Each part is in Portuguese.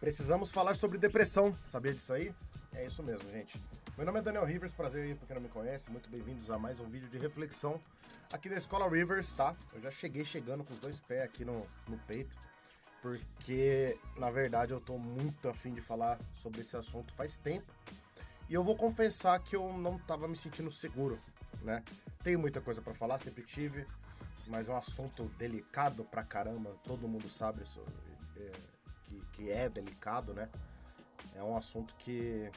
Precisamos falar sobre depressão. Sabia disso aí? É isso mesmo, gente. Meu nome é Daniel Rivers, prazer aí pra quem não me conhece. Muito bem-vindos a mais um vídeo de reflexão aqui da Escola Rivers, tá? Eu já cheguei chegando com os dois pés aqui no, no peito porque na verdade eu tô muito afim de falar sobre esse assunto faz tempo. E eu vou confessar que eu não tava me sentindo seguro, né? Tenho muita coisa para falar, sempre tive, mas é um assunto delicado pra caramba, todo mundo sabe isso, é, que, é delicado, né? É um assunto que,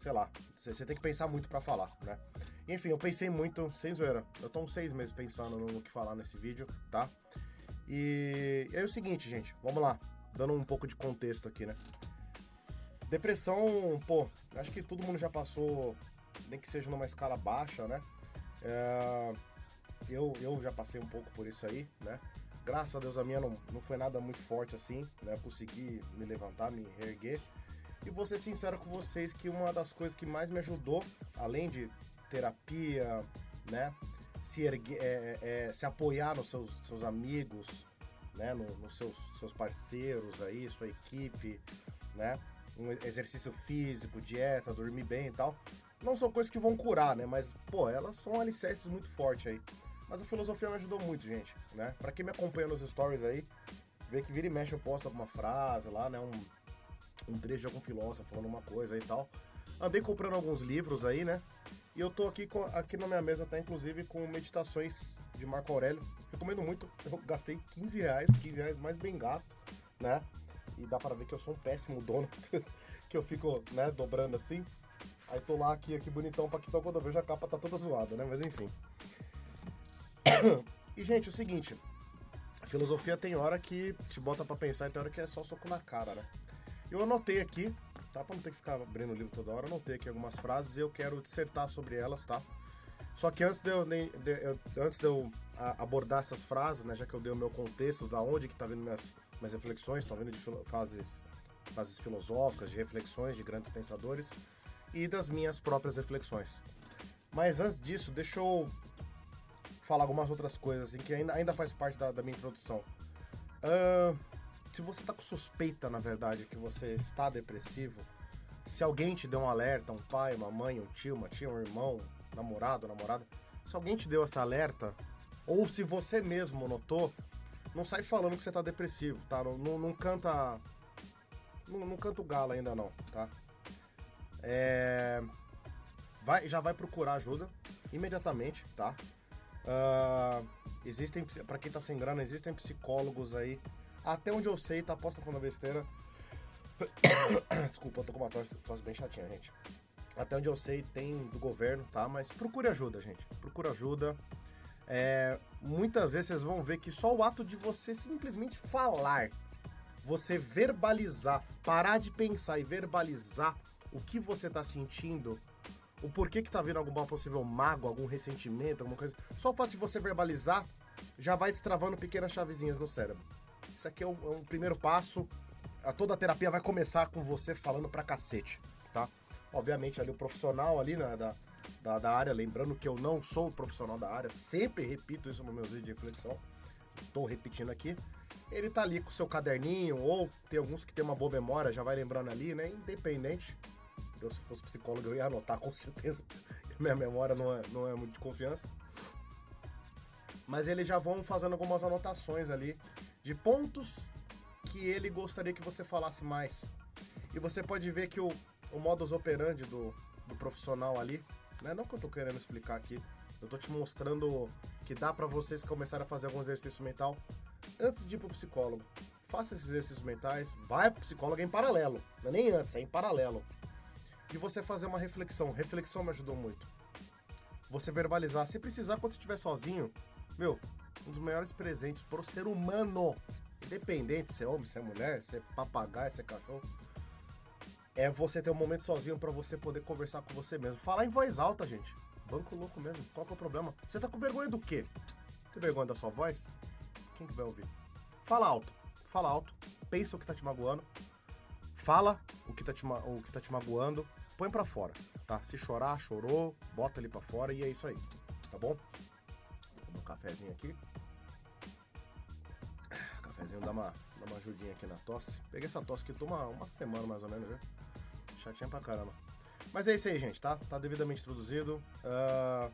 sei lá, você tem que pensar muito para falar, né? Enfim, eu pensei muito, sem zoeira, eu tô uns seis meses pensando no que falar nesse vídeo, tá? E é o seguinte, gente, vamos lá, dando um pouco de contexto aqui, né? Depressão, pô, acho que todo mundo já passou, nem que seja numa escala baixa, né? É, eu, eu já passei um pouco por isso aí, né? Graças a Deus a minha não, não foi nada muito forte assim, né? Consegui me levantar, me reerguer. E vou ser sincero com vocês que uma das coisas que mais me ajudou, além de terapia, né? se, ergue, é, é, é, se apoiar nos seus, seus amigos, né, no, nos seus, seus parceiros aí, sua equipe, né, um exercício físico, dieta, dormir bem e tal. Não são coisas que vão curar, né, mas, pô, elas são alicerces muito fortes aí. Mas a filosofia me ajudou muito, gente, né? Pra quem me acompanha nos stories aí, vê que vira e mexe eu posto alguma frase lá, né, um, um trecho de algum filósofo falando uma coisa e tal. Andei comprando alguns livros aí, né? E eu tô aqui, com, aqui na minha mesa, tá inclusive com meditações de Marco Aurélio. Recomendo muito. Eu gastei 15 reais, 15 reais mais bem gasto, né? E dá para ver que eu sou um péssimo dono, que eu fico, né, dobrando assim. Aí tô lá aqui, aqui bonitão, pra que quando eu vejo a capa tá toda zoada, né? Mas enfim. E, gente, é o seguinte. A filosofia tem hora que te bota para pensar e tem hora que é só soco na cara, né? Eu anotei aqui tá? Pra não ter que ficar abrindo o livro toda hora, não ter aqui algumas frases e eu quero dissertar sobre elas, tá? Só que antes de eu, de, de, antes de eu abordar essas frases, né, já que eu dei o meu contexto, da onde que tá vindo minhas, minhas reflexões, estão vindo de frases, frases filosóficas, de reflexões de grandes pensadores e das minhas próprias reflexões. Mas antes disso, deixa eu falar algumas outras coisas assim, que ainda, ainda faz parte da, da minha introdução. Uh, se você tá com suspeita, na verdade, que você está depressivo, se alguém te deu um alerta, um pai, uma mãe, um tio, uma tia, um irmão, namorado, namorada, se alguém te deu essa alerta, ou se você mesmo notou, não sai falando que você tá depressivo, tá? Não, não, não canta. Não, não canta o galo ainda não, tá? É, vai, já vai procurar ajuda imediatamente, tá? Uh, existem, para quem tá sem grana, existem psicólogos aí até onde eu sei, tá? Posso estar falando besteira. Desculpa, eu tô com uma tosse, tosse bem chatinha, gente. Até onde eu sei, tem do governo, tá? Mas procure ajuda, gente. Procure ajuda. É, muitas vezes vocês vão ver que só o ato de você simplesmente falar, você verbalizar, parar de pensar e verbalizar o que você tá sentindo, o porquê que tá vindo alguma possível mágoa, algum ressentimento, alguma coisa. Só o fato de você verbalizar já vai destravando pequenas chavezinhas no cérebro. Isso aqui é um, é primeiro passo. A, toda a terapia vai começar com você falando pra cacete, tá? Obviamente ali o profissional ali, né, da, da, da, área, lembrando que eu não sou profissional da área, sempre repito isso nos meus vídeos de reflexão, tô repetindo aqui. Ele tá ali com o seu caderninho, ou tem alguns que tem uma boa memória, já vai lembrando ali, né? Independente. Eu, se fosse psicólogo, eu ia anotar com certeza. Minha memória não é, não é muito de confiança. Mas eles já vão fazendo algumas anotações ali de pontos que ele gostaria que você falasse mais. E você pode ver que o, o modus operandi do, do profissional ali, né? Não que eu tô querendo explicar aqui, eu tô te mostrando que dá para vocês começarem a fazer algum exercício mental antes de ir pro psicólogo. Faça esses exercícios mentais, vai pro psicólogo em paralelo, não é nem antes, é em paralelo. E você fazer uma reflexão. Reflexão me ajudou muito. Você verbalizar, se precisar, quando você estiver sozinho, meu, um dos maiores presentes pro ser humano. Independente se é homem, se é mulher, se é papagaio, se é cachorro. é você ter um momento sozinho para você poder conversar com você mesmo. Falar em voz alta, gente. Banco louco mesmo. Qual que é o problema? Você tá com vergonha do quê? Tem vergonha da sua voz? Quem que vai ouvir? Fala alto. Fala alto. Pensa o que tá te magoando. Fala o que tá te, o que tá te magoando. Põe para fora, tá? Se chorar, chorou, bota ali para fora e é isso aí, tá bom? Um cafezinho aqui. Cafezinho dá uma, dá uma ajudinha aqui na tosse. Peguei essa tosse que toma uma semana mais ou menos, já. Chatinha pra caramba. Mas é isso aí, gente, tá? Tá devidamente introduzido. Uh,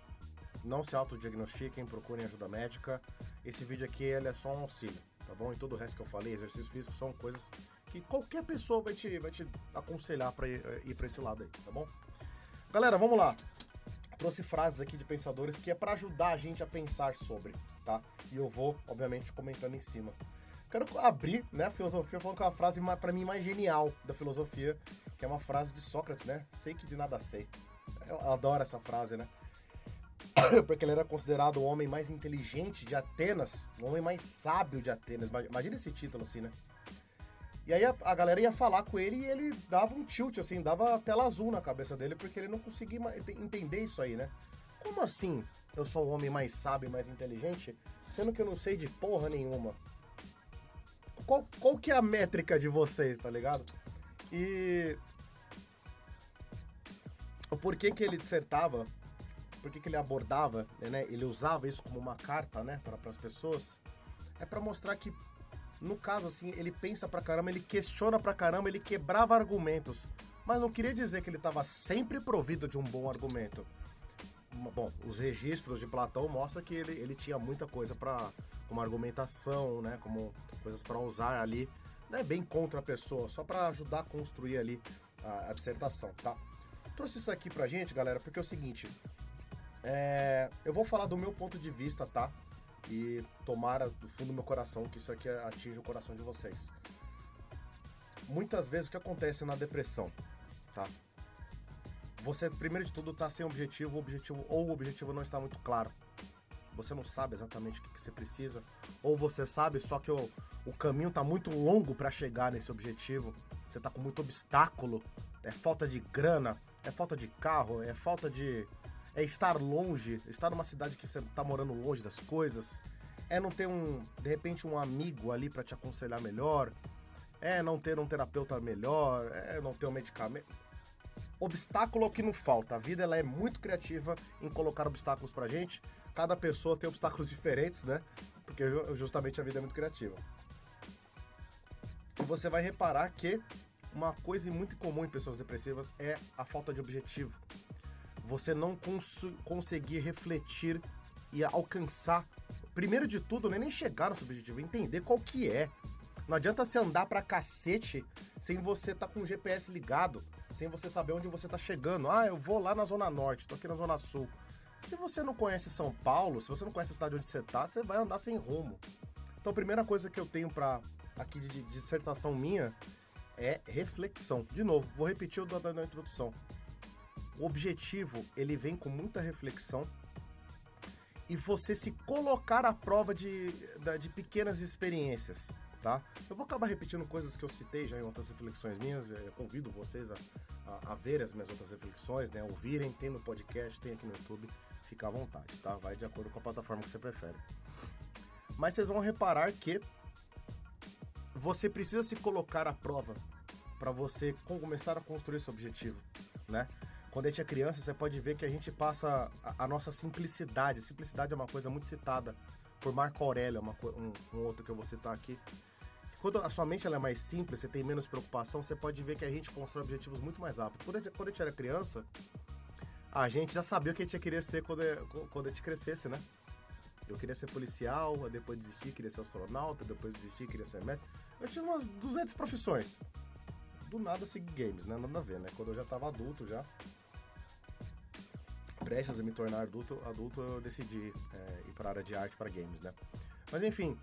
não se autodiagnostiquem, procurem ajuda médica. Esse vídeo aqui ele é só um auxílio, tá bom? E todo o resto que eu falei, exercícios físicos, são coisas que qualquer pessoa vai te, vai te aconselhar para ir, eh, ir para esse lado aí, tá bom? Galera, vamos lá. Trouxe frases aqui de pensadores que é para ajudar a gente a pensar sobre, tá? E eu vou, obviamente, comentando em cima. Quero abrir, né, a filosofia falando com a frase para mim mais genial da filosofia, que é uma frase de Sócrates, né? Sei que de nada sei. Eu adoro essa frase, né? porque ele era considerado o homem mais inteligente de Atenas, o homem mais sábio de Atenas. Imagina esse título assim, né? E aí a, a, galera ia falar com ele e ele dava um tilt, assim, dava tela azul na cabeça dele, porque ele não conseguia entender isso aí, né? Como assim eu sou o homem mais sábio mais inteligente, sendo que eu não sei de porra nenhuma? Qual, qual que é a métrica de vocês, tá ligado? E. O porquê que ele dissertava por que ele abordava, né? Ele usava isso como uma carta, né, para as pessoas. É para mostrar que, no caso, assim, ele pensa pra caramba, ele questiona pra caramba, ele quebrava argumentos. Mas não queria dizer que ele estava sempre provido de um bom argumento. Bom, os registros de Platão mostram que ele, ele tinha muita coisa para como argumentação, né, como coisas para usar ali, não é bem contra a pessoa, só para ajudar a construir ali a, a dissertação, tá? Trouxe isso aqui pra gente, galera, porque é o seguinte, é, eu vou falar do meu ponto de vista, tá? E tomara do fundo do meu coração que isso aqui atinja o coração de vocês. Muitas vezes o que acontece na depressão, tá? Você, primeiro de tudo, tá sem objetivo, objetivo ou o objetivo não está muito claro. Você não sabe exatamente o que, que você precisa, ou você sabe, só que o, o caminho tá muito longo para chegar nesse objetivo. Você tá com muito obstáculo, é falta de grana, é falta de carro, é falta de é estar longe, estar numa cidade que você tá morando longe das coisas, é não ter um, de repente, um amigo ali para te aconselhar melhor, é não ter um terapeuta melhor, é não ter um medicamento. Obstáculo é o que não falta. A vida ela é muito criativa em colocar obstáculos pra gente. Cada pessoa tem obstáculos diferentes, né? Porque justamente a vida é muito criativa. E você vai reparar que uma coisa muito comum em pessoas depressivas é a falta de objetivo você não cons conseguir refletir e alcançar. Primeiro de tudo, não é nem chegar no seu objetivo, é entender qual que é. Não adianta você andar pra cacete sem você estar tá com o GPS ligado, sem você saber onde você tá chegando. Ah, eu vou lá na Zona Norte, tô aqui na Zona Sul. Se você não conhece São Paulo, se você não conhece a cidade onde você tá, você vai andar sem rumo. Então a primeira coisa que eu tenho para aqui de dissertação minha é reflexão. De novo, vou repetir o da, da introdução. O objetivo, ele vem com muita reflexão e você se colocar à prova de, de pequenas experiências, tá? Eu vou acabar repetindo coisas que eu citei já em outras reflexões minhas, eu convido vocês a, a, a ver as minhas outras reflexões, né? Ouvirem, tem no podcast, tem aqui no YouTube, fica à vontade, tá? Vai de acordo com a plataforma que você prefere. Mas vocês vão reparar que você precisa se colocar à prova para você começar a construir esse objetivo, né? Quando a gente é criança, você pode ver que a gente passa a, a nossa simplicidade. Simplicidade é uma coisa muito citada por Marco Aurélio, uma, um, um, outro que eu vou citar aqui. Quando a sua mente ela é mais simples, você tem menos preocupação, você pode ver que a gente constrói objetivos muito mais rápido. Quando a gente, quando a gente era criança, a gente já sabia o que a gente ia querer ser quando, quando a gente crescesse, né? Eu queria ser policial, depois desisti, queria ser astronauta, depois desisti, queria ser médico. Eu tinha umas 200 profissões. Do nada segui games, né? Nada a ver, né? Quando eu já tava adulto já, prestes a me tornar adulto, adulto eu decidi é, ir para a área de arte, para games, né? Mas enfim,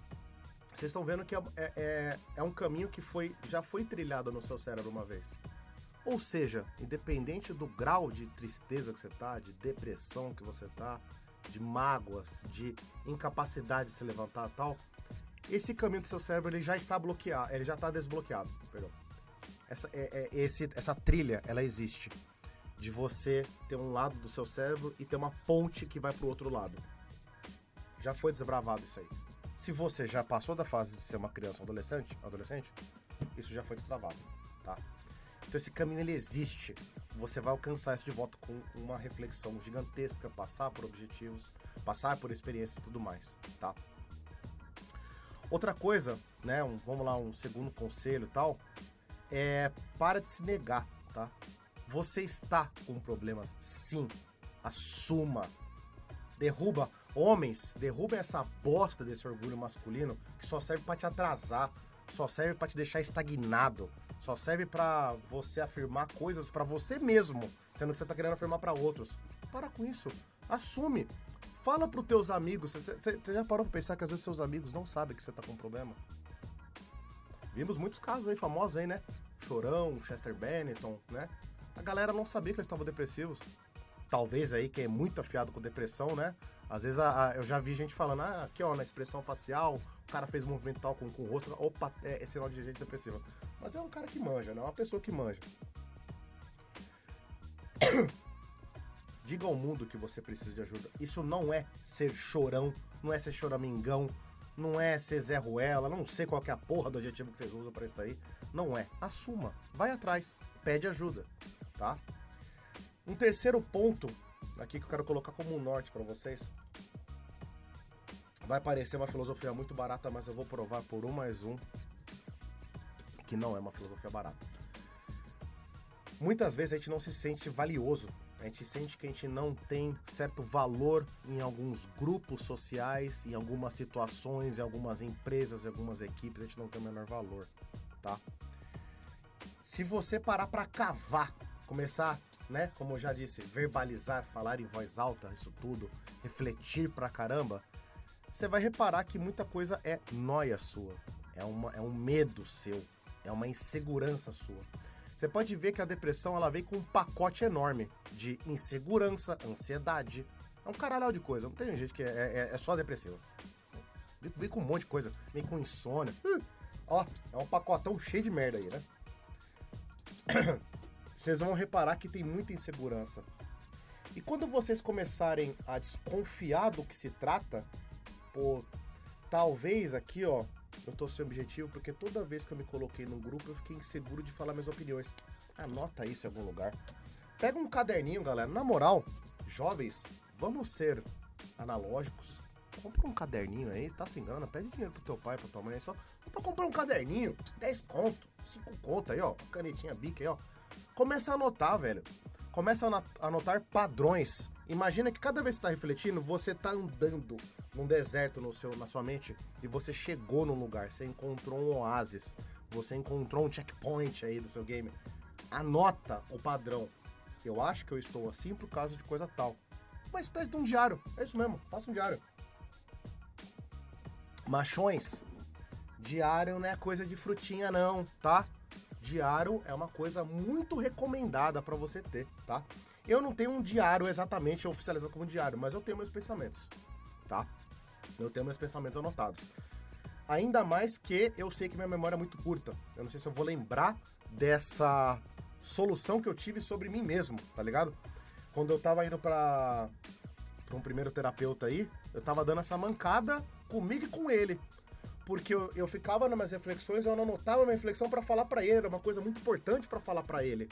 vocês estão vendo que é, é, é, é um caminho que foi, já foi trilhado no seu cérebro uma vez. Ou seja, independente do grau de tristeza que você tá, de depressão que você tá, de mágoas, de incapacidade de se levantar tal, esse caminho do seu cérebro ele já está bloqueado, ele já está desbloqueado, perdão. essa, é, é, esse, essa trilha, ela existe. De você ter um lado do seu cérebro e ter uma ponte que vai pro outro lado. Já foi desbravado isso aí. Se você já passou da fase de ser uma criança ou adolescente, adolescente, isso já foi destravado, tá? Então esse caminho ele existe. Você vai alcançar isso de volta com uma reflexão gigantesca, passar por objetivos, passar por experiências e tudo mais, tá? Outra coisa, né, um, vamos lá, um segundo conselho e tal, é para de se negar, tá? Você está com problemas, sim. Assuma. Derruba homens, derruba essa bosta desse orgulho masculino que só serve para te atrasar, só serve para te deixar estagnado, só serve para você afirmar coisas para você mesmo, sendo que você tá querendo afirmar para outros. Para com isso. Assume. Fala pros teus amigos. Você já parou pra pensar que às vezes seus amigos não sabem que você tá com problema? Vimos muitos casos aí famosos aí, né? Chorão, Chester Bennington, né? A galera não sabia que eles estavam depressivos. Talvez aí quem é muito afiado com depressão, né? Às vezes a, a, eu já vi gente falando, ah, aqui ó, na expressão facial, o cara fez movimento tal com, com o rosto, opa, é, é sinal de gente depressiva. Mas é um cara que manja, né? É uma pessoa que manja. Diga ao mundo que você precisa de ajuda. Isso não é ser chorão, não é ser choramingão, não é ser Zé Ruela, não sei qual é a porra do adjetivo que vocês usam para isso aí. Não é. Assuma, vai atrás, pede ajuda, tá? Um terceiro ponto aqui que eu quero colocar como um norte para vocês. Vai parecer uma filosofia muito barata, mas eu vou provar por um mais um que não é uma filosofia barata. Muitas vezes a gente não se sente valioso a gente sente que a gente não tem certo valor em alguns grupos sociais, em algumas situações, em algumas empresas, em algumas equipes, a gente não tem o menor valor, tá? Se você parar para cavar, começar, né, como eu já disse, verbalizar, falar em voz alta, isso tudo, refletir pra caramba, você vai reparar que muita coisa é noia sua, é, uma, é um medo seu, é uma insegurança sua. Você pode ver que a depressão ela vem com um pacote enorme de insegurança, ansiedade. É um caralho de coisa. Não tem gente que é, é, é só depressivo. Vem, com um monte de coisa. Vem com insônia. Ó, é um pacotão cheio de merda aí, né? Vocês vão reparar que tem muita insegurança. E quando vocês começarem a desconfiar do que se trata, pô, talvez aqui, ó, eu tô sem objetivo porque toda vez que eu me coloquei num grupo eu fiquei inseguro de falar minhas opiniões. Anota isso em algum lugar. Pega um caderninho, galera. Na moral, jovens, vamos ser analógicos. Compra um caderninho aí, tá sem grana, pede dinheiro pro teu pai, pra tua mãe, só pra comprar um caderninho, 10 conto, 5 conto aí, ó, canetinha bica aí, ó. Começa a anotar, velho. Começa a anotar padrões. Imagina que cada vez que você tá refletindo, você tá andando num deserto no seu, na sua mente e você chegou num lugar, você encontrou um oásis, você encontrou um checkpoint aí do seu game. Anota o padrão. Eu acho que eu estou assim por causa de coisa tal. Uma espécie de um diário. É isso mesmo, faça um diário. Machões, diário não é coisa de frutinha não, tá? Diário é uma coisa muito recomendada para você ter, tá? Eu não tenho um diário exatamente oficializado como diário, mas eu tenho meus pensamentos, tá? Eu tenho meus pensamentos anotados. Ainda mais que eu sei que minha memória é muito curta. Eu não sei se eu vou lembrar dessa solução que eu tive sobre mim mesmo, tá ligado? Quando eu tava indo pra, pra um primeiro terapeuta aí, eu tava dando essa mancada comigo e com ele. Porque eu, eu ficava nas minhas reflexões, eu não anotava minha reflexão para falar para ele, era uma coisa muito importante para falar para ele.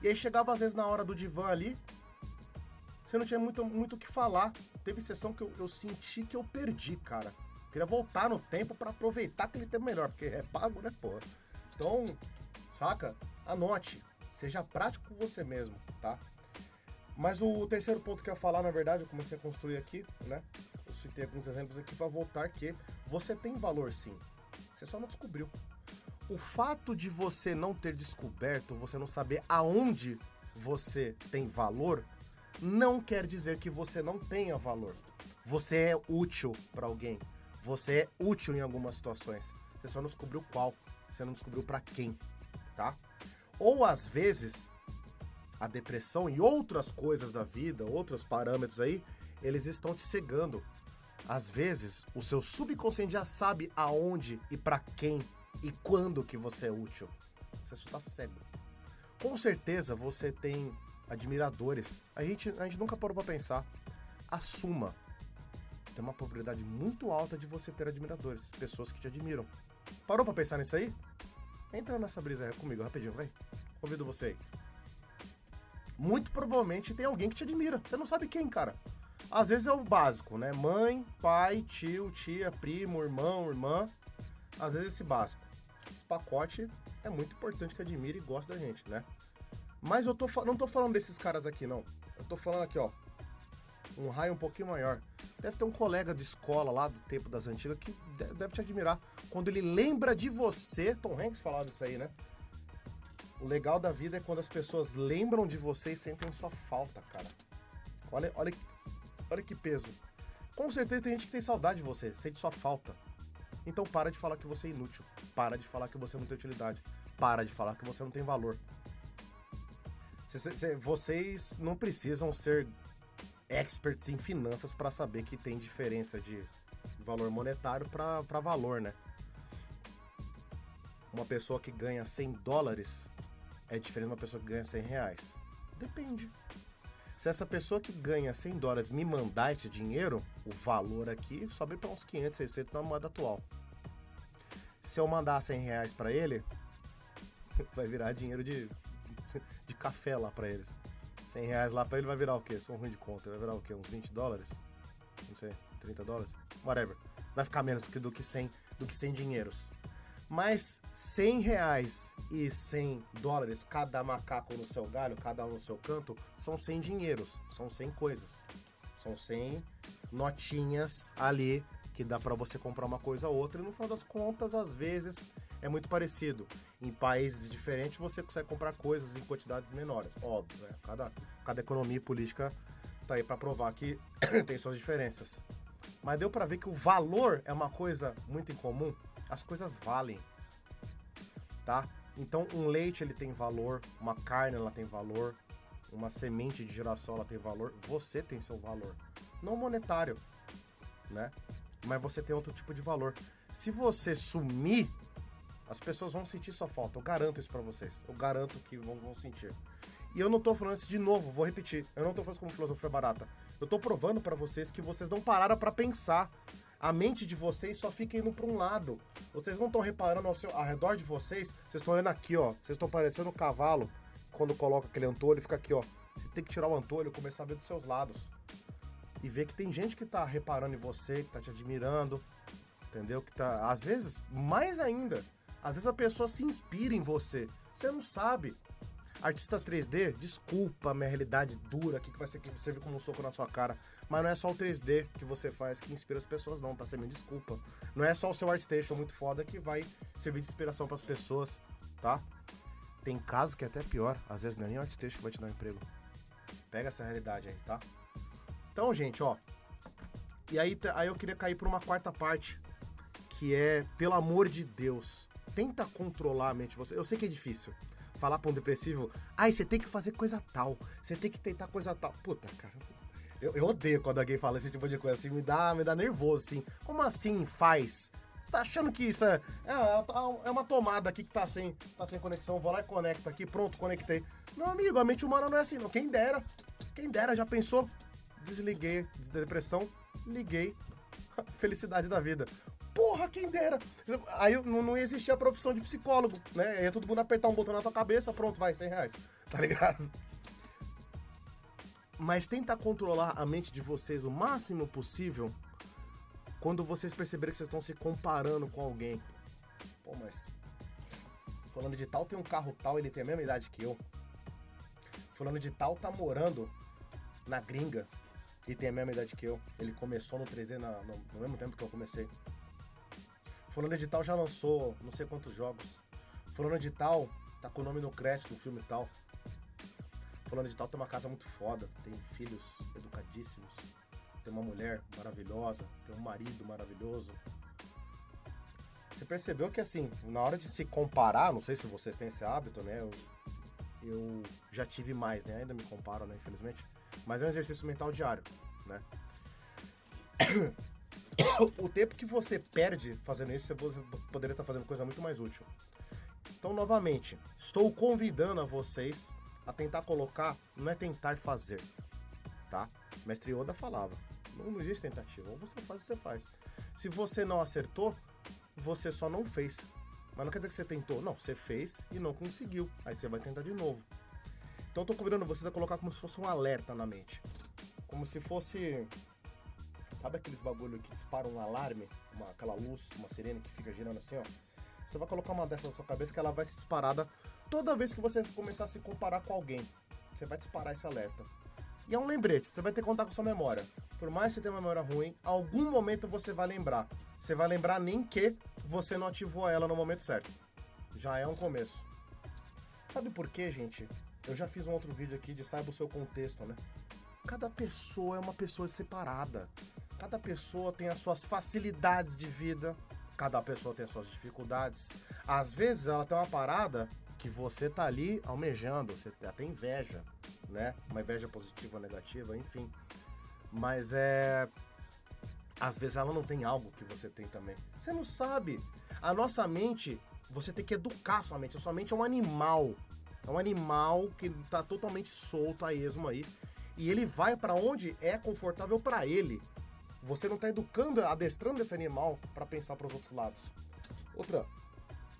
E aí chegava às vezes na hora do divã ali, você não tinha muito muito o que falar. Teve sessão que eu, eu senti que eu perdi, cara. Queria voltar no tempo para aproveitar aquele tempo melhor, porque é pago, né, pô? Então, saca? Anote. Seja prático com você mesmo, tá? Mas o terceiro ponto que eu ia falar, na verdade, eu comecei a construir aqui, né? Eu citei alguns exemplos aqui para voltar que você tem valor sim. Você só não descobriu. O fato de você não ter descoberto, você não saber aonde você tem valor, não quer dizer que você não tenha valor. Você é útil para alguém. Você é útil em algumas situações. Você só não descobriu qual. Você não descobriu para quem, tá? Ou às vezes a depressão e outras coisas da vida, outros parâmetros aí, eles estão te cegando. Às vezes, o seu subconsciente já sabe aonde e para quem e quando que você é útil. Você só tá cego. Com certeza você tem admiradores. A gente, a gente nunca parou pra pensar. Assuma. Tem uma probabilidade muito alta de você ter admiradores, pessoas que te admiram. Parou pra pensar nisso aí? Entra nessa brisa aí comigo rapidinho, vai. Convido você aí. Muito provavelmente tem alguém que te admira. Você não sabe quem, cara. Às vezes é o básico, né? Mãe, pai, tio, tia, primo, irmão, irmã. Às vezes esse básico. Esse pacote é muito importante que admire e goste da gente, né? Mas eu tô, não tô falando desses caras aqui, não. Eu tô falando aqui, ó. Um raio um pouquinho maior. Deve ter um colega de escola lá do tempo das antigas que deve te admirar. Quando ele lembra de você. Tom Hanks falava isso aí, né? O legal da vida é quando as pessoas lembram de você e sentem sua falta, cara. Olha, olha, olha que peso. Com certeza tem gente que tem saudade de você, sente sua falta. Então para de falar que você é inútil. Para de falar que você não tem utilidade. Para de falar que você não tem valor. Vocês não precisam ser experts em finanças para saber que tem diferença de valor monetário para valor, né? Uma pessoa que ganha 100 dólares é diferente de uma pessoa que ganha 100 reais. Depende. Se essa pessoa que ganha 100 dólares me mandar esse dinheiro, o valor aqui sobe para uns 500, 600 na moeda atual. Se eu mandar 100 reais para ele, vai virar dinheiro de, de café lá para eles. 100 reais lá para ele vai virar o quê? Sou ruim de conta. Vai virar o quê? Uns 20 dólares? Não sei, 30 dólares? Whatever. Vai ficar menos do que 100, do que 100 dinheiros. Mas 100 reais e 100 dólares, cada macaco no seu galho, cada um no seu canto, são 100 dinheiros, são 100 coisas. São 100 notinhas ali que dá para você comprar uma coisa ou outra e no final das contas, às vezes, é muito parecido. Em países diferentes você consegue comprar coisas em quantidades menores, óbvio, né? Cada, cada economia e política tá aí para provar que tem suas diferenças. Mas deu para ver que o valor é uma coisa muito incomum as coisas valem, tá? Então um leite ele tem valor, uma carne ela tem valor, uma semente de girassol ela tem valor, você tem seu valor, não monetário, né? Mas você tem outro tipo de valor. Se você sumir, as pessoas vão sentir sua falta. Eu garanto isso para vocês. Eu garanto que vão, vão sentir. E eu não tô falando isso de novo, vou repetir. Eu não tô falando como filosofia barata. Eu tô provando para vocês que vocês não pararam para pensar a mente de vocês só fica indo para um lado. Vocês não estão reparando ao, seu, ao redor de vocês, vocês estão olhando aqui, ó. Vocês estão parecendo um cavalo quando coloca aquele antolho, fica aqui, ó. Você tem que tirar o antolho e começar a ver dos seus lados. E ver que tem gente que tá reparando em você, que tá te admirando, entendeu? Que tá, às vezes, mais ainda, às vezes a pessoa se inspira em você. Você não sabe. Artistas 3D, desculpa minha realidade dura aqui que vai ser que servir como um soco na sua cara. Mas não é só o 3D que você faz que inspira as pessoas, não, tá? Você me desculpa. Não é só o seu ArtStation muito foda que vai servir de inspiração para as pessoas, tá? Tem casos que é até pior. Às vezes não é nem o ArtStation que vai te dar um emprego. Pega essa realidade aí, tá? Então, gente, ó. E aí, aí eu queria cair para uma quarta parte, que é, pelo amor de Deus, tenta controlar a mente de você. Eu sei que é difícil falar pra um depressivo, ai, você tem que fazer coisa tal, você tem que tentar coisa tal. Puta, cara, eu, eu, odeio quando alguém fala esse tipo de coisa, assim, me dá, me dá nervoso, assim. Como assim faz? Você tá achando que isso é, é, é uma tomada aqui que tá sem, tá sem conexão, vou lá e conecto aqui, pronto, conectei. Meu amigo, a mente humana não é assim, não. Quem dera, quem dera, já pensou? Desliguei, depressão, liguei, felicidade da vida. Porra, quem dera! Aí não, existia a profissão de psicólogo, né? Ia todo mundo apertar um botão na tua cabeça, pronto, vai, 100 reais. Tá ligado? Mas tenta controlar a mente de vocês o máximo possível quando vocês perceberem que vocês estão se comparando com alguém. Pô, mas. Falando de tal tem um carro tal, ele tem a mesma idade que eu. Falando de tal tá morando na gringa e tem a mesma idade que eu. Ele começou no 3D na, no, no mesmo tempo que eu comecei. Fulano de tal já lançou não sei quantos jogos. Fulano de tal tá com o nome no crédito do filme tal. Fulano de tal tem uma casa muito foda, tem filhos educadíssimos, tem uma mulher maravilhosa, tem um marido maravilhoso. Você percebeu que assim, na hora de se comparar, não sei se vocês têm esse hábito, né? Eu, eu já tive mais, né? Ainda me comparo, né? Infelizmente. Mas é um exercício mental diário, né? O tempo que você perde fazendo isso, você poderia estar fazendo coisa muito mais útil. Então, novamente, estou convidando a vocês a tentar colocar, não é tentar fazer, tá? Mestre Yoda falava, não existe tentativa, ou você faz ou você faz. Se você não acertou, você só não fez. Mas não quer dizer que você tentou, não, você fez e não conseguiu. Aí você vai tentar de novo. Então tô convidando vocês a colocar como se fosse um alerta na mente. Como se fosse. Sabe aqueles bagulho que disparam um alarme? Uma, aquela luz, uma sirene que fica girando assim, ó? Você vai colocar uma dessa na sua cabeça que ela vai ser disparada toda vez que você começar a se comparar com alguém. Você vai disparar esse alerta. E é um lembrete, você vai ter que contar com sua memória. Por mais que você tenha uma memória ruim, algum momento você vai lembrar. Você vai lembrar nem que você não ativou ela no momento certo. Já é um começo. Sabe por quê, gente? Eu já fiz um outro vídeo aqui de saiba o seu contexto, né? Cada pessoa é uma pessoa separada. Cada pessoa tem as suas facilidades de vida. Cada pessoa tem as suas dificuldades. Às vezes ela tem uma parada que você tá ali almejando, você até inveja, né? Uma inveja positiva ou negativa, enfim. Mas é. Às vezes ela não tem algo que você tem também. Você não sabe. A nossa mente, você tem que educar sua mente. A sua mente é um animal. É um animal que tá totalmente solto a esmo aí. E ele vai para onde é confortável para ele. Você não tá educando, adestrando esse animal para pensar para os outros lados. Outra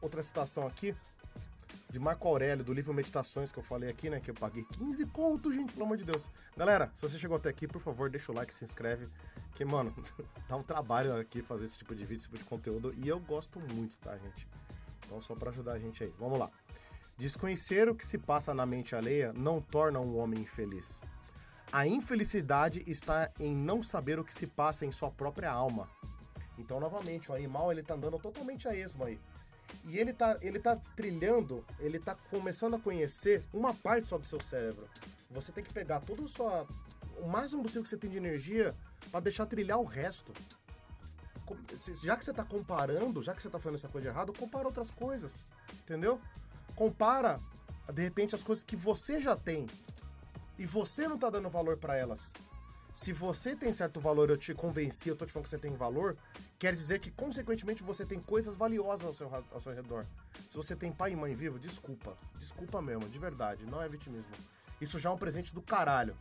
outra citação aqui de Marco Aurélio, do livro Meditações que eu falei aqui, né? Que eu paguei 15 contos, gente, pelo amor de Deus. Galera, se você chegou até aqui, por favor, deixa o like, se inscreve. Que, mano, dá um trabalho aqui fazer esse tipo de vídeo, esse tipo de conteúdo. E eu gosto muito, tá, gente? Então, só para ajudar a gente aí. Vamos lá. Desconhecer o que se passa na mente alheia não torna um homem infeliz. A infelicidade está em não saber o que se passa em sua própria alma. Então, novamente, o animal ele tá andando totalmente a esmo aí. E ele tá, ele tá trilhando, ele tá começando a conhecer uma parte só do seu cérebro. Você tem que pegar todo o, sua, o máximo possível que você tem de energia para deixar trilhar o resto. Já que você tá comparando, já que você tá fazendo essa coisa errada, compara outras coisas, entendeu? Compara, de repente, as coisas que você já tem e você não tá dando valor para elas. Se você tem certo valor, eu te convenci, eu tô te falando que você tem valor, quer dizer que, consequentemente, você tem coisas valiosas ao seu, ao seu redor. Se você tem pai e mãe vivo, desculpa. Desculpa mesmo, de verdade, não é vitimismo. Isso já é um presente do caralho.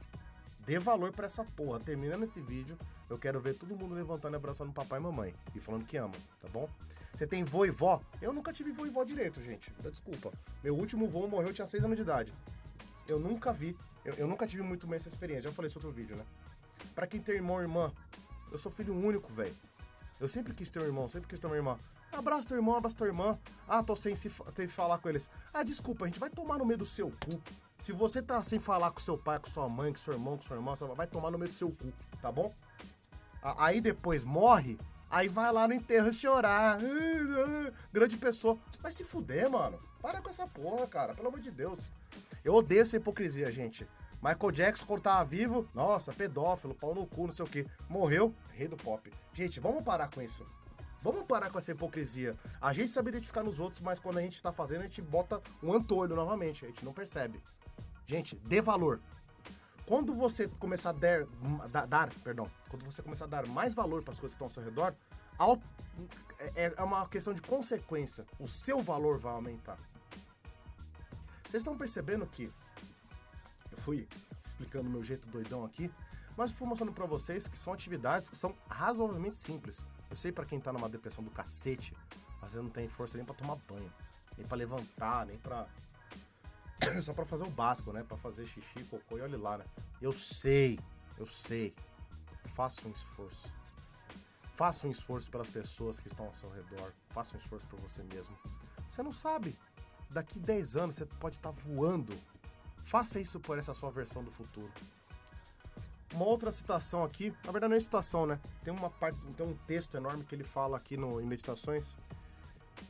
Dê valor para essa porra. Terminando esse vídeo, eu quero ver todo mundo levantando e abraçando papai e mamãe. E falando que ama, tá bom? Você tem vô e vó? Eu nunca tive vô e vó direito, gente. Desculpa. Meu último vô morreu, eu tinha 6 anos de idade. Eu nunca vi. Eu, eu nunca tive muito bem essa experiência. Já falei isso outro vídeo, né? Para quem tem irmão ou irmã, eu sou filho único, velho. Eu sempre quis ter um irmão, sempre quis ter uma irmã. Abraça teu irmão, abraça tua irmã. Ah, tô sem se ter falar com eles. Ah, desculpa, a gente vai tomar no meio do seu cu. Se você tá sem falar com seu pai, com sua mãe, com seu irmão, com sua irmã, vai tomar no meio do seu cu, tá bom? Aí depois morre, aí vai lá no enterro chorar. Grande pessoa. Vai se fuder, mano. Para com essa porra, cara. Pelo amor de Deus. Eu odeio essa hipocrisia, gente. Michael Jackson, quando tava vivo, nossa, pedófilo, pau no cu, não sei o que. Morreu, rei do pop. Gente, vamos parar com isso. Vamos parar com essa hipocrisia. A gente sabe identificar nos outros, mas quando a gente tá fazendo, a gente bota um antolho novamente. A gente não percebe. Gente, dê valor. Quando você começar a dar, dar perdão, quando você começar a dar mais valor para as coisas que estão ao seu redor, é, é uma questão de consequência. O seu valor vai aumentar. Vocês estão percebendo que fui explicando o meu jeito doidão aqui, mas fui mostrando para vocês que são atividades que são razoavelmente simples. Eu sei para quem tá numa depressão do cacete, às vezes não tem força nem para tomar banho, nem para levantar, nem para só para fazer o básico, né? Para fazer xixi, cocô e olha lá, né? Eu sei, eu sei. Faça um esforço. Faça um esforço pelas pessoas que estão ao seu redor. Faça um esforço por você mesmo. Você não sabe. Daqui 10 anos você pode estar tá voando Faça isso por essa sua versão do futuro. Uma outra citação aqui, na verdade não é citação, né? Tem uma parte, tem um texto enorme que ele fala aqui no, em Meditações,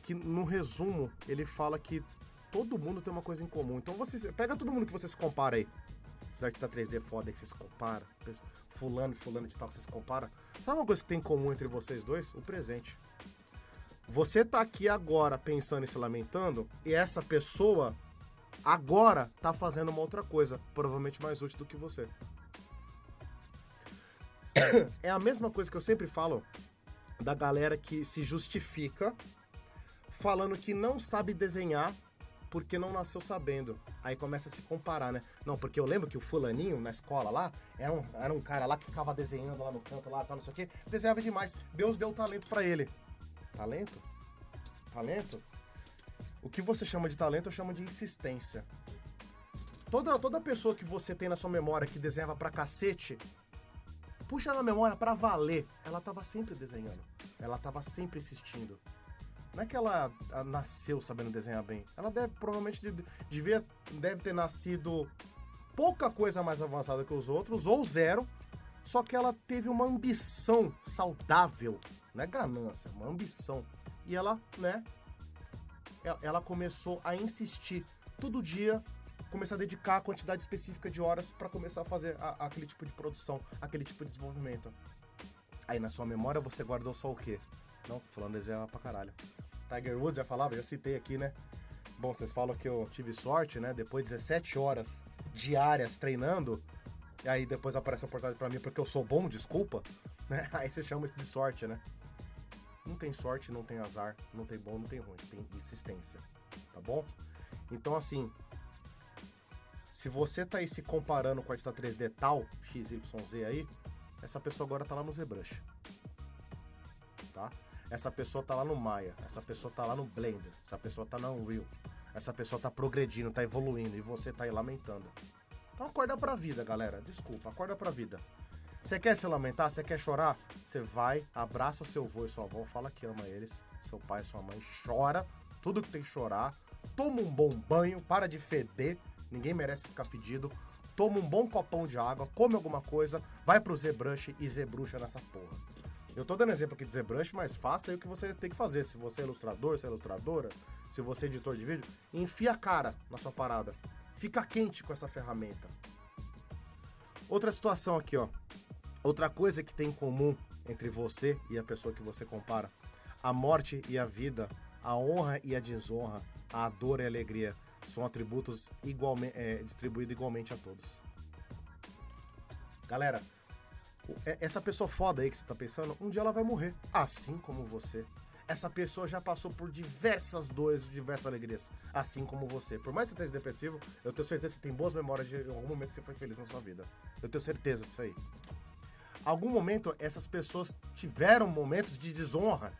que no resumo ele fala que todo mundo tem uma coisa em comum. Então você pega todo mundo que você se compara aí. Esse artista 3D foda que você se compara, fulano, fulano de tal que você se compara. Sabe uma coisa que tem em comum entre vocês dois? O presente. Você tá aqui agora pensando e se lamentando, e essa pessoa agora tá fazendo uma outra coisa, provavelmente mais útil do que você. É a mesma coisa que eu sempre falo da galera que se justifica falando que não sabe desenhar porque não nasceu sabendo. Aí começa a se comparar, né? Não, porque eu lembro que o fulaninho na escola lá era um, era um cara lá que ficava desenhando lá no canto, lá, tal, não sei o quê. Desenhava demais. Deus deu talento para ele. Talento? Talento? O que você chama de talento, eu chamo de insistência. Toda, toda pessoa que você tem na sua memória que desenhava pra cacete, puxa na memória pra valer. Ela tava sempre desenhando. Ela tava sempre insistindo. Não é que ela nasceu sabendo desenhar bem. Ela deve, provavelmente, devia, deve ter nascido pouca coisa mais avançada que os outros, ou zero, só que ela teve uma ambição saudável, não é ganância, uma ambição. E ela, né, ela começou a insistir todo dia, começar a dedicar a quantidade específica de horas para começar a fazer a, aquele tipo de produção, aquele tipo de desenvolvimento. Aí na sua memória você guardou só o quê? Não, falando desenhar pra caralho. Tiger Woods já falava, já citei aqui, né? Bom, vocês falam que eu tive sorte, né? Depois de 17 horas diárias treinando, e aí depois aparece a oportunidade para mim porque eu sou bom, desculpa, né? Aí você chama isso de sorte, né? Não tem sorte, não tem azar, não tem bom, não tem ruim, tem insistência, tá bom? Então assim, se você tá aí se comparando com a Insta 3D tal, XYZ aí, essa pessoa agora tá lá no ZBrush. Tá? Essa pessoa tá lá no Maya, essa pessoa tá lá no Blender, essa pessoa tá na Unreal, essa pessoa tá progredindo, tá evoluindo e você tá aí lamentando. Então acorda pra vida, galera. Desculpa, acorda pra vida. Você quer se lamentar? Você quer chorar? Você vai, abraça seu avô e sua avó, fala que ama eles, seu pai sua mãe, chora, tudo que tem que chorar, toma um bom banho, para de feder, ninguém merece ficar fedido, toma um bom copão de água, come alguma coisa, vai pro ZBrush e ZBruxa nessa porra. Eu tô dando exemplo aqui de ZBrush, mas faça aí o que você tem que fazer. Se você é ilustrador, se é ilustradora, se você é editor de vídeo, enfia a cara na sua parada. Fica quente com essa ferramenta. Outra situação aqui, ó. Outra coisa que tem em comum entre você e a pessoa que você compara: a morte e a vida, a honra e a desonra, a dor e a alegria são atributos é, distribuídos igualmente a todos. Galera, é, essa pessoa foda aí que você tá pensando, um dia ela vai morrer, assim como você. Essa pessoa já passou por diversas dores, diversas alegrias, assim como você. Por mais que você esteja depressivo, eu tenho certeza que você tem boas memórias de algum momento que você foi feliz na sua vida. Eu tenho certeza disso aí. Algum momento essas pessoas tiveram momentos de desonra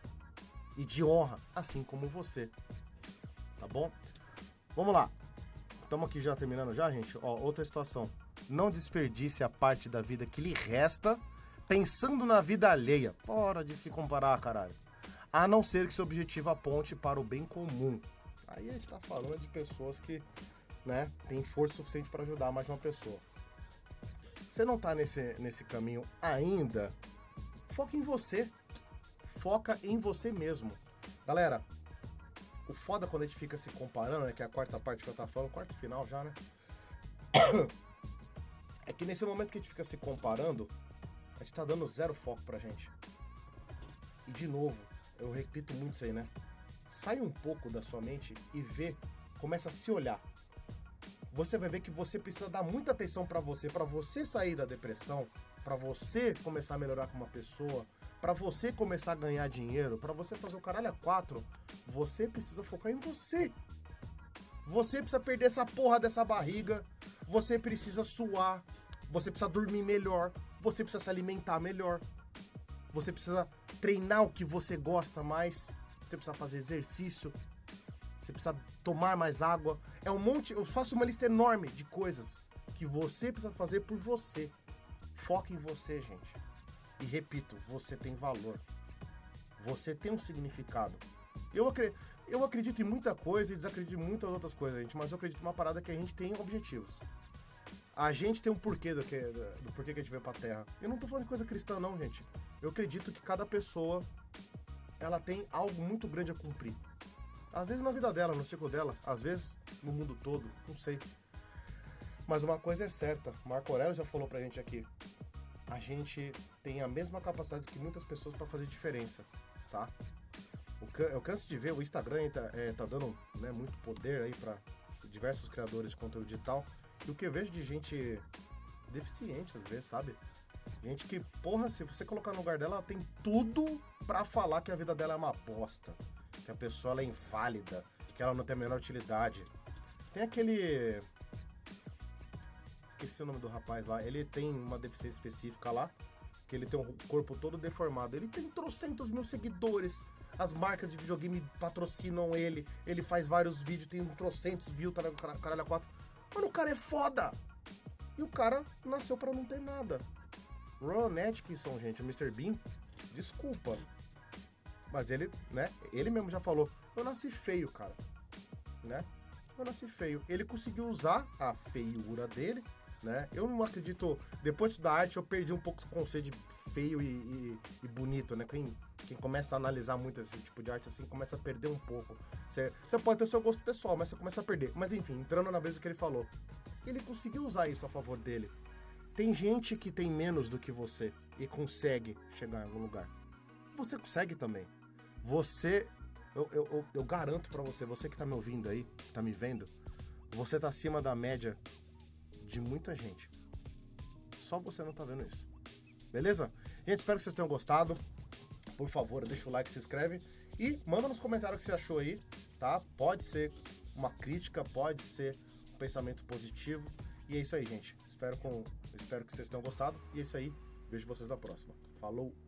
e de honra, assim como você. Tá bom? Vamos lá. Estamos aqui já terminando já, gente. Ó, outra situação. Não desperdice a parte da vida que lhe resta pensando na vida alheia. Fora de se comparar, caralho. A não ser que seu objetivo aponte para o bem comum. Aí a gente tá falando de pessoas que, né, tem força suficiente para ajudar mais uma pessoa. Você não tá nesse, nesse caminho ainda? Foca em você. Foca em você mesmo. Galera, o foda quando a gente fica se comparando, né, que é a quarta parte que eu tava falando, quarto final já, né? É que nesse momento que a gente fica se comparando, a gente tá dando zero foco pra gente. E de novo, eu repito muito isso aí, né? Sai um pouco da sua mente e vê, começa a se olhar. Você vai ver que você precisa dar muita atenção para você, para você sair da depressão, para você começar a melhorar como uma pessoa, para você começar a ganhar dinheiro, para você fazer o caralho a quatro, você precisa focar em você. Você precisa perder essa porra dessa barriga. Você precisa suar. Você precisa dormir melhor. Você precisa se alimentar melhor. Você precisa treinar o que você gosta mais. Você precisa fazer exercício. Você precisa tomar mais água. É um monte. Eu faço uma lista enorme de coisas que você precisa fazer por você. Foca em você, gente. E repito, você tem valor. Você tem um significado. Eu acredito. Eu acredito em muita coisa e desacredito em muitas outras coisas, gente, mas eu acredito numa parada que a gente tem objetivos. A gente tem um porquê do, que, do porquê que a gente veio pra Terra. Eu não tô falando de coisa cristã, não, gente. Eu acredito que cada pessoa ela tem algo muito grande a cumprir. Às vezes na vida dela, no ciclo dela, às vezes no mundo todo, não sei. Mas uma coisa é certa, Marco Aurélio já falou pra gente aqui. A gente tem a mesma capacidade que muitas pessoas para fazer diferença, tá? eu canso de ver, o Instagram tá, é, tá dando né, muito poder aí para diversos criadores de conteúdo digital. O que eu vejo de gente deficiente, às vezes, sabe? Gente que, porra, se você colocar no lugar dela, ela tem tudo para falar que a vida dela é uma bosta. que a pessoa é infálida, que ela não tem a menor utilidade. Tem aquele. Esqueci o nome do rapaz lá. Ele tem uma deficiência específica lá, que ele tem um corpo todo deformado. Ele tem trocentos mil seguidores. As marcas de videogame patrocinam ele. Ele faz vários vídeos, tem um trocentos views, tá caralho a quatro. Mano, o cara é foda! E o cara nasceu para não ter nada. Ron Atkinson, gente, o Mr. Bean, desculpa. Mas ele, né, ele mesmo já falou, eu nasci feio, cara. Né? Eu nasci feio. Ele conseguiu usar a feiura dele, né? Eu não acredito. Depois da arte, eu perdi um pouco esse conceito de feio e, e, e bonito, né? Quem, quem começa a analisar muito esse tipo de arte assim começa a perder um pouco. Você, pode ter seu gosto pessoal, mas você começa a perder. Mas enfim, entrando na vez que ele falou, ele conseguiu usar isso a favor dele. Tem gente que tem menos do que você e consegue chegar em algum lugar. Você consegue também. Você, eu, eu, eu, eu garanto para você, você que tá me ouvindo aí, tá me vendo, você tá acima da média de muita gente. Só você não tá vendo isso. Beleza? Gente, espero que vocês tenham gostado. Por favor, deixa o like, se inscreve e manda nos comentários o que você achou aí, tá? Pode ser uma crítica, pode ser um pensamento positivo. E é isso aí, gente. Espero, com, espero que vocês tenham gostado. E é isso aí. Vejo vocês na próxima. Falou!